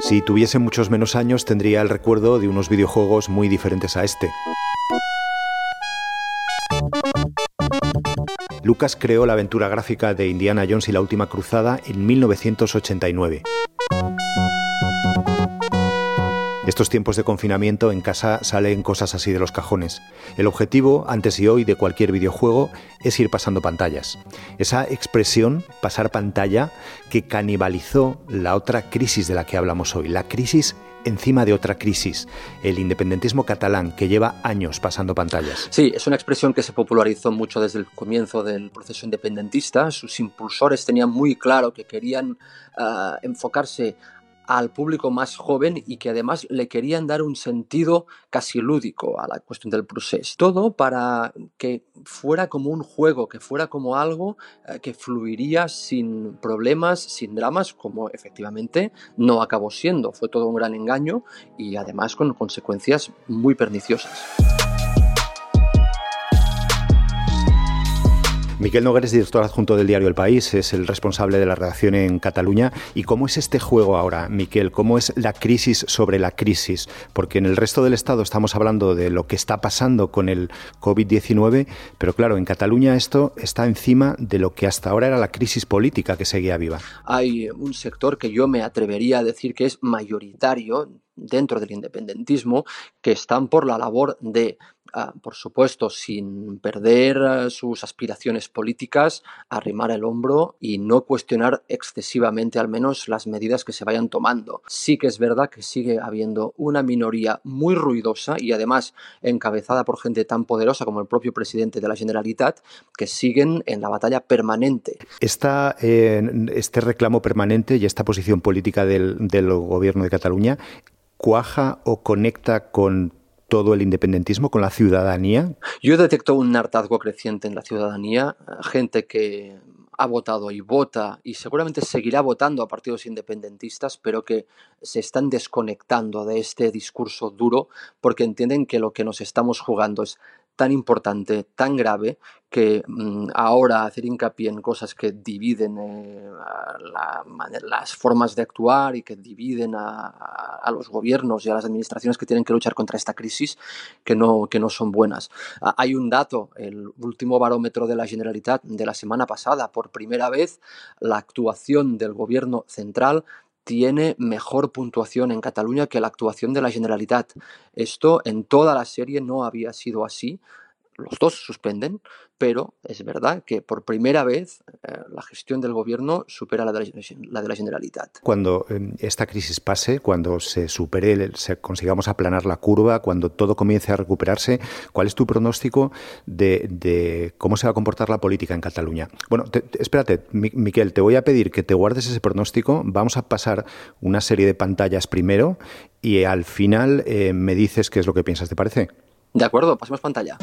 Si tuviese muchos menos años tendría el recuerdo de unos videojuegos muy diferentes a este. Lucas creó la aventura gráfica de Indiana Jones y la Última Cruzada en 1989. Estos tiempos de confinamiento en casa salen cosas así de los cajones. El objetivo, antes y hoy, de cualquier videojuego es ir pasando pantallas. Esa expresión, pasar pantalla, que canibalizó la otra crisis de la que hablamos hoy, la crisis encima de otra crisis, el independentismo catalán, que lleva años pasando pantallas. Sí, es una expresión que se popularizó mucho desde el comienzo del proceso independentista. Sus impulsores tenían muy claro que querían uh, enfocarse al público más joven y que además le querían dar un sentido casi lúdico a la cuestión del proceso. Todo para que fuera como un juego, que fuera como algo eh, que fluiría sin problemas, sin dramas, como efectivamente no acabó siendo. Fue todo un gran engaño y además con consecuencias muy perniciosas. Miquel Nogueres, director adjunto del diario El País, es el responsable de la redacción en Cataluña. ¿Y cómo es este juego ahora, Miquel? ¿Cómo es la crisis sobre la crisis? Porque en el resto del Estado estamos hablando de lo que está pasando con el COVID-19, pero claro, en Cataluña esto está encima de lo que hasta ahora era la crisis política que seguía viva. Hay un sector que yo me atrevería a decir que es mayoritario dentro del independentismo que están por la labor de Ah, por supuesto, sin perder ah, sus aspiraciones políticas, arrimar el hombro y no cuestionar excesivamente al menos las medidas que se vayan tomando. Sí que es verdad que sigue habiendo una minoría muy ruidosa y además encabezada por gente tan poderosa como el propio presidente de la Generalitat que siguen en la batalla permanente. Esta, este reclamo permanente y esta posición política del gobierno de Cataluña cuaja o conecta con todo el independentismo con la ciudadanía? Yo detecto un hartazgo creciente en la ciudadanía, gente que ha votado y vota y seguramente seguirá votando a partidos independentistas, pero que se están desconectando de este discurso duro porque entienden que lo que nos estamos jugando es tan importante, tan grave, que mm, ahora hacer hincapié en cosas que dividen eh, las formas de actuar y que dividen a, los gobiernos y a las administraciones que tienen que luchar contra esta crisis, que no, que no son buenas. Ah, hay un dato, el último barómetro de la Generalitat de la semana pasada, por primera vez la actuación del gobierno central tiene mejor puntuación en Cataluña que la actuación de la Generalitat. Esto en toda la serie no había sido así los dos suspenden, pero es verdad que por primera vez eh, la gestión del gobierno supera la de la, Generalitat. Cuando em, esta crisis pase, cuando se supere, se consigamos aplanar la curva, cuando todo comience a recuperarse, ¿cuál es tu pronóstico de, cómo se va a comportar la política en Cataluña? Bueno, espérate, Miquel, te voy a pedir que te guardes ese pronóstico. Vamos a pasar una serie de pantallas primero y al final eh, me dices qué es lo que piensas, ¿te parece? De acuerdo, pasemos pantalla.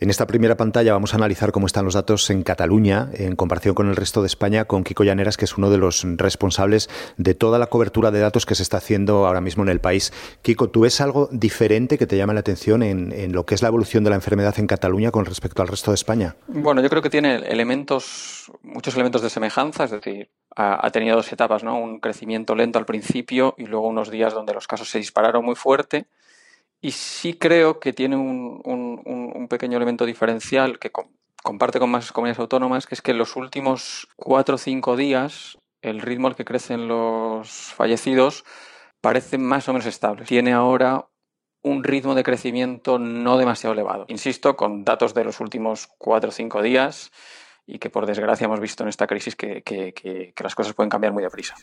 En esta primera pantalla vamos a analizar cómo están los datos en Cataluña en comparación con el resto de España con Kiko Llaneras, que es uno de los responsables de toda la cobertura de datos que se está haciendo ahora mismo en el país. Kiko, ¿tú ves algo diferente que te llama la atención en, en lo que es la evolución de la enfermedad en Cataluña con respecto al resto de España? Bueno, yo creo que tiene elementos, muchos elementos de semejanza, es decir, ha, tenido dos etapas, ¿no? Un crecimiento lento al principio y luego unos días donde los casos se dispararon muy fuerte. Y sí creo que tiene un, un, pequeño elemento diferencial que comparte con más comunidades autónomas, que es que en los últimos cuatro o cinco días el ritmo al que crecen los fallecidos parece más o menos estable. Tiene ahora un ritmo de crecimiento no demasiado elevado. Insisto, con datos de los últimos cuatro o cinco días, y que por desgracia hemos visto en esta crisis que, que, las cosas pueden cambiar muy deprisa.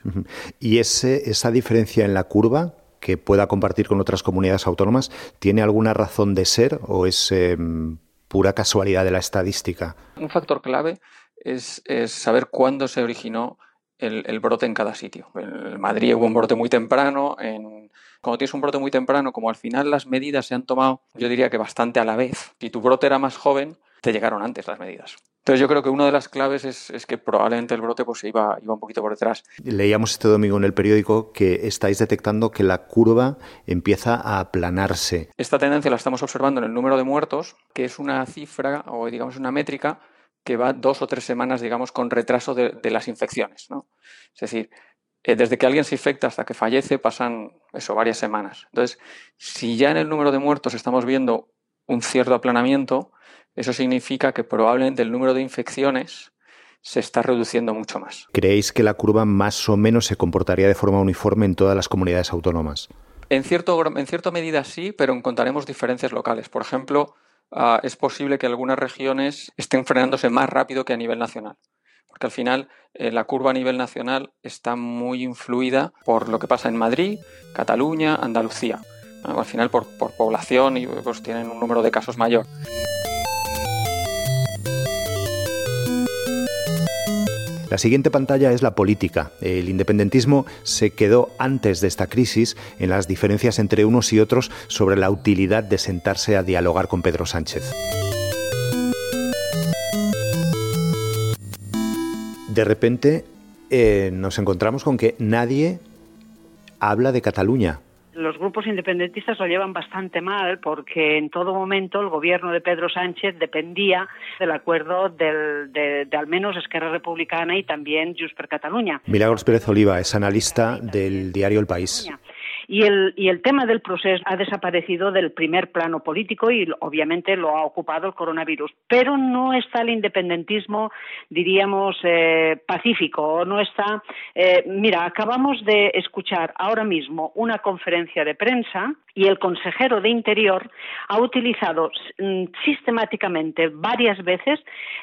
¿Y ese, esa diferencia en la curva que pueda compartir con otras comunidades autónomas tiene alguna razón de ser o es em, pura casualidad de la estadística? Un factor clave es, saber cuándo se originó el, el, brote en cada sitio. En Madrid hubo un brote muy temprano, en, cuando tienes un brote muy temprano, como al final las medidas se han tomado, yo diría que bastante a la vez, si tu brote era más joven, te llegaron antes las medidas. Entonces yo creo que una de las claves es, que probablemente el brote pues iba, iba un poquito por detrás. Leíamos este domingo en el periódico que estáis detectando que la curva empieza a aplanarse. Esta tendencia la estamos observando en el número de muertos, que es una cifra o digamos una métrica que va dos o tres semanas, digamos, con retraso de, las infecciones. ¿no? Es decir, eh, desde que alguien se infecta hasta que fallece pasan eso, varias semanas. Entonces, si ya en el número de muertos estamos viendo un cierto aplanamiento, eso significa que probablemente el número de infecciones se está reduciendo mucho más. ¿Creéis que la curva más o menos se comportaría de forma uniforme en todas las comunidades autónomas? En, cierto, en cierta medida sí, pero encontraremos diferencias locales. Por ejemplo, ah, es posible que algunas regiones estén frenándose más rápido que a nivel nacional. Porque al final eh, la curva a nivel nacional está muy influida por lo que pasa en Madrid, Cataluña, Andalucía. Al final por, por población y pues tienen un número de casos mayor. La siguiente pantalla es la política. El independentismo se quedó antes de esta crisis en las diferencias entre unos y otros sobre la utilidad de sentarse a dialogar con Pedro Sánchez. De repente eh, nos encontramos con que nadie habla de Cataluña, los grupos independentistas lo llevan bastante mal porque en todo momento el gobierno de Pedro Sánchez dependía del acuerdo de, al menos Esquerra Republicana y también Junts per Catalunya. Milagros Pérez Oliva es analista del diario El País. Y el, y el tema del proceso ha desaparecido del primer plano político y obviamente lo ha ocupado el coronavirus. Pero no está el independentismo, diríamos, eh, pacífico, no está. Eh, mira, acabamos de escuchar ahora mismo una conferencia de prensa y el consejero de Interior ha utilizado mm, sistemáticamente varias veces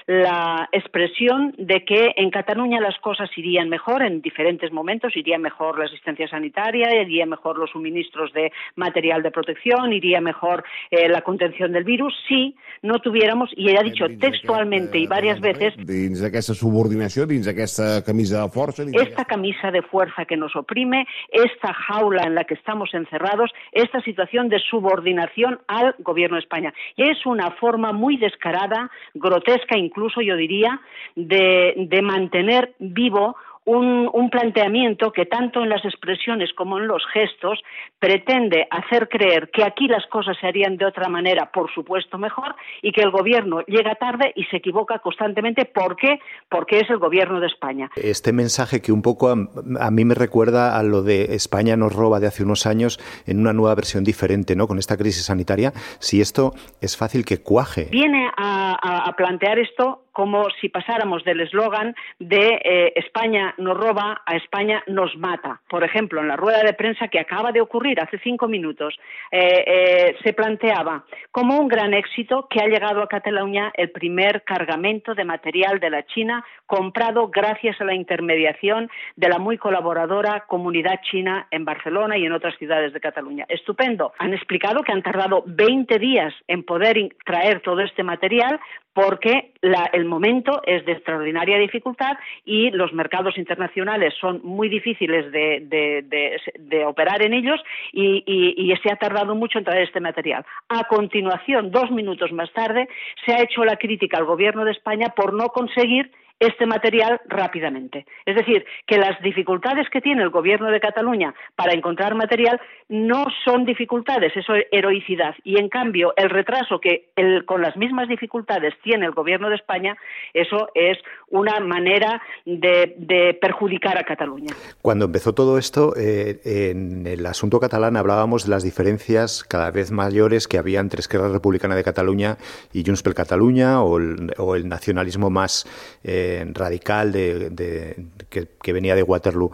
la expresión de que en Cataluña las cosas irían mejor en diferentes momentos, iría mejor la asistencia sanitaria, iría mejor los suministros de material de protección, iría mejor eh, la contención del virus si no tuviéramos, y él ha dicho textualmente y varias veces, esta subordinación, esta camisa de fuerza, esta camisa de fuerza que nos oprime, esta jaula en la que estamos encerrados, esta situación de subordinación al gobierno de España. Y es una forma muy descarada, grotesca incluso, yo diría, de, de mantener vivo un, planteamiento que tanto en las expresiones como en los gestos pretende hacer creer que aquí las cosas se harían de otra manera, por supuesto mejor, y que el gobierno llega tarde y se equivoca constantemente. ¿Por qué? Porque es el gobierno de España. Este mensaje que un poco a, mí me recuerda a lo de España nos roba de hace unos años en una nueva versión diferente, ¿no? Con esta crisis sanitaria, si esto es fácil que cuaje. Viene a plantear esto como si pasáramos del eslogan de eh, España nos roba a España nos mata. Por ejemplo, en la rueda de prensa que acaba de ocurrir hace cinco minutos, eh, eh, se planteaba como un gran éxito que ha llegado a Cataluña el primer cargamento de material de la China comprado gracias a la intermediación de la muy colaboradora comunidad china en Barcelona y en otras ciudades de Cataluña. Estupendo. Han explicado que han tardado 20 días en poder traer todo este material porque el momento es de extraordinaria dificultad y los mercados internacionales son muy difíciles de, operar en ellos y, y, se ha tardado mucho en traer este material. A continuación, dos minutos más tarde, se ha hecho la crítica al Gobierno de España por no conseguir este material rápidamente. Es decir, que las dificultades que tiene el Gobierno de Cataluña para encontrar material no son dificultades, eso es heroicidad. Y en cambio, el retraso que con las mismas dificultades tiene el Gobierno de España, eso es una manera de, perjudicar a Cataluña. Cuando empezó todo esto, eh, en el asunto catalán hablábamos de las diferencias cada vez mayores que había entre Esquerra Republicana de Cataluña y Junts per Cataluña o el, nacionalismo más eh, radical de, que, venía de Waterloo.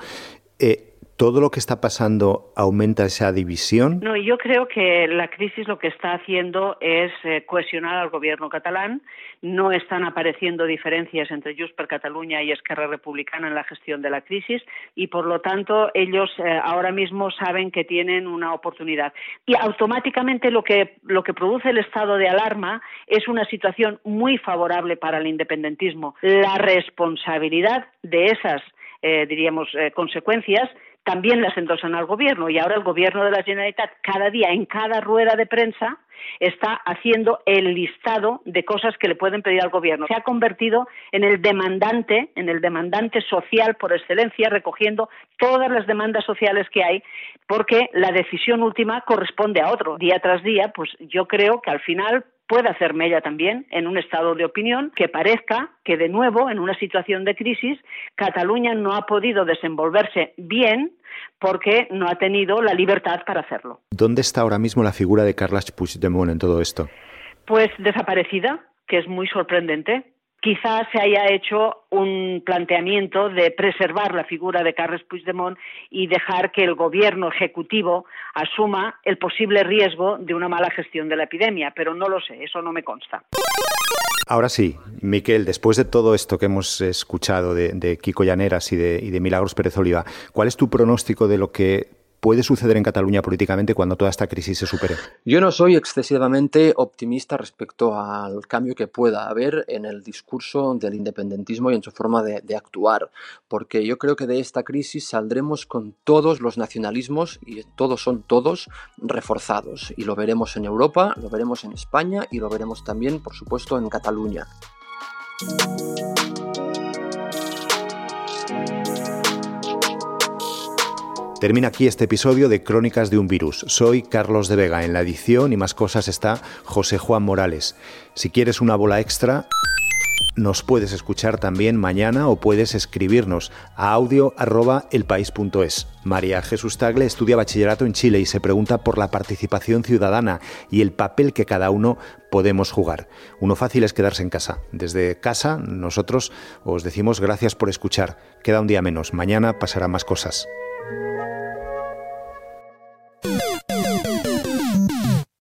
Eh, ¿Todo lo que está pasando aumenta esa división? No, yo creo que la crisis lo que está haciendo es eh, cohesionar al gobierno catalán. No están apareciendo diferencias entre Junts per Cataluña y Esquerra Republicana en la gestión de la crisis y, por lo tanto, ellos eh, ahora mismo saben que tienen una oportunidad. Y automáticamente lo que, lo que produce el estado de alarma es una situación muy favorable para el independentismo. La responsabilidad de esas, eh, diríamos, consecuencias también las endosan al gobierno y ahora el gobierno de la Generalitat cada día en cada rueda de prensa está haciendo el listado de cosas que le pueden pedir al gobierno. Se ha convertido en el demandante, en el demandante social por excelencia, recogiendo todas las demandas sociales que hay, porque la decisión última corresponde a otro. Día tras día, pues yo creo que al final puede hacerme ella también en un estado de opinión que parezca que de nuevo en una situación de crisis Cataluña no ha podido desenvolverse bien porque no ha tenido la libertad para hacerlo. ¿Dónde está ahora mismo la figura de Carles Puigdemont en todo esto? Pues desaparecida, que es muy sorprendente quizás se haya hecho un planteamiento de preservar la figura de Carles Puigdemont y dejar que el gobierno ejecutivo asuma el posible riesgo de una mala gestión de la epidemia, pero no lo sé, eso no me consta. Ahora sí, Miquel, después de todo esto que hemos escuchado de, Kiko Llaneras y de, y de Milagros Pérez Oliva, ¿cuál es tu pronóstico de lo que puede suceder en Cataluña políticamente cuando toda esta crisis se supere? Yo no soy excesivamente optimista respecto al cambio que pueda haber en el discurso del independentismo y en su forma de, actuar, porque yo creo que de esta crisis saldremos con todos los nacionalismos, y todos son todos, reforzados. Y lo veremos en Europa, lo veremos en España y lo veremos también, por supuesto, en Cataluña. Termina aquí este episodio de Crónicas de un Virus. Soy Carlos de Vega. En la edición y más cosas está José Juan Morales. Si quieres una bola extra, nos puedes escuchar también mañana o puedes escribirnos a audio.elpaís.es. María Jesús Tagle estudia bachillerato en Chile y se pregunta por la participación ciudadana y el papel que cada uno podemos jugar. Uno fácil es quedarse en casa. Desde casa nosotros os decimos gracias por escuchar. Queda un día menos. Mañana pasará más cosas. You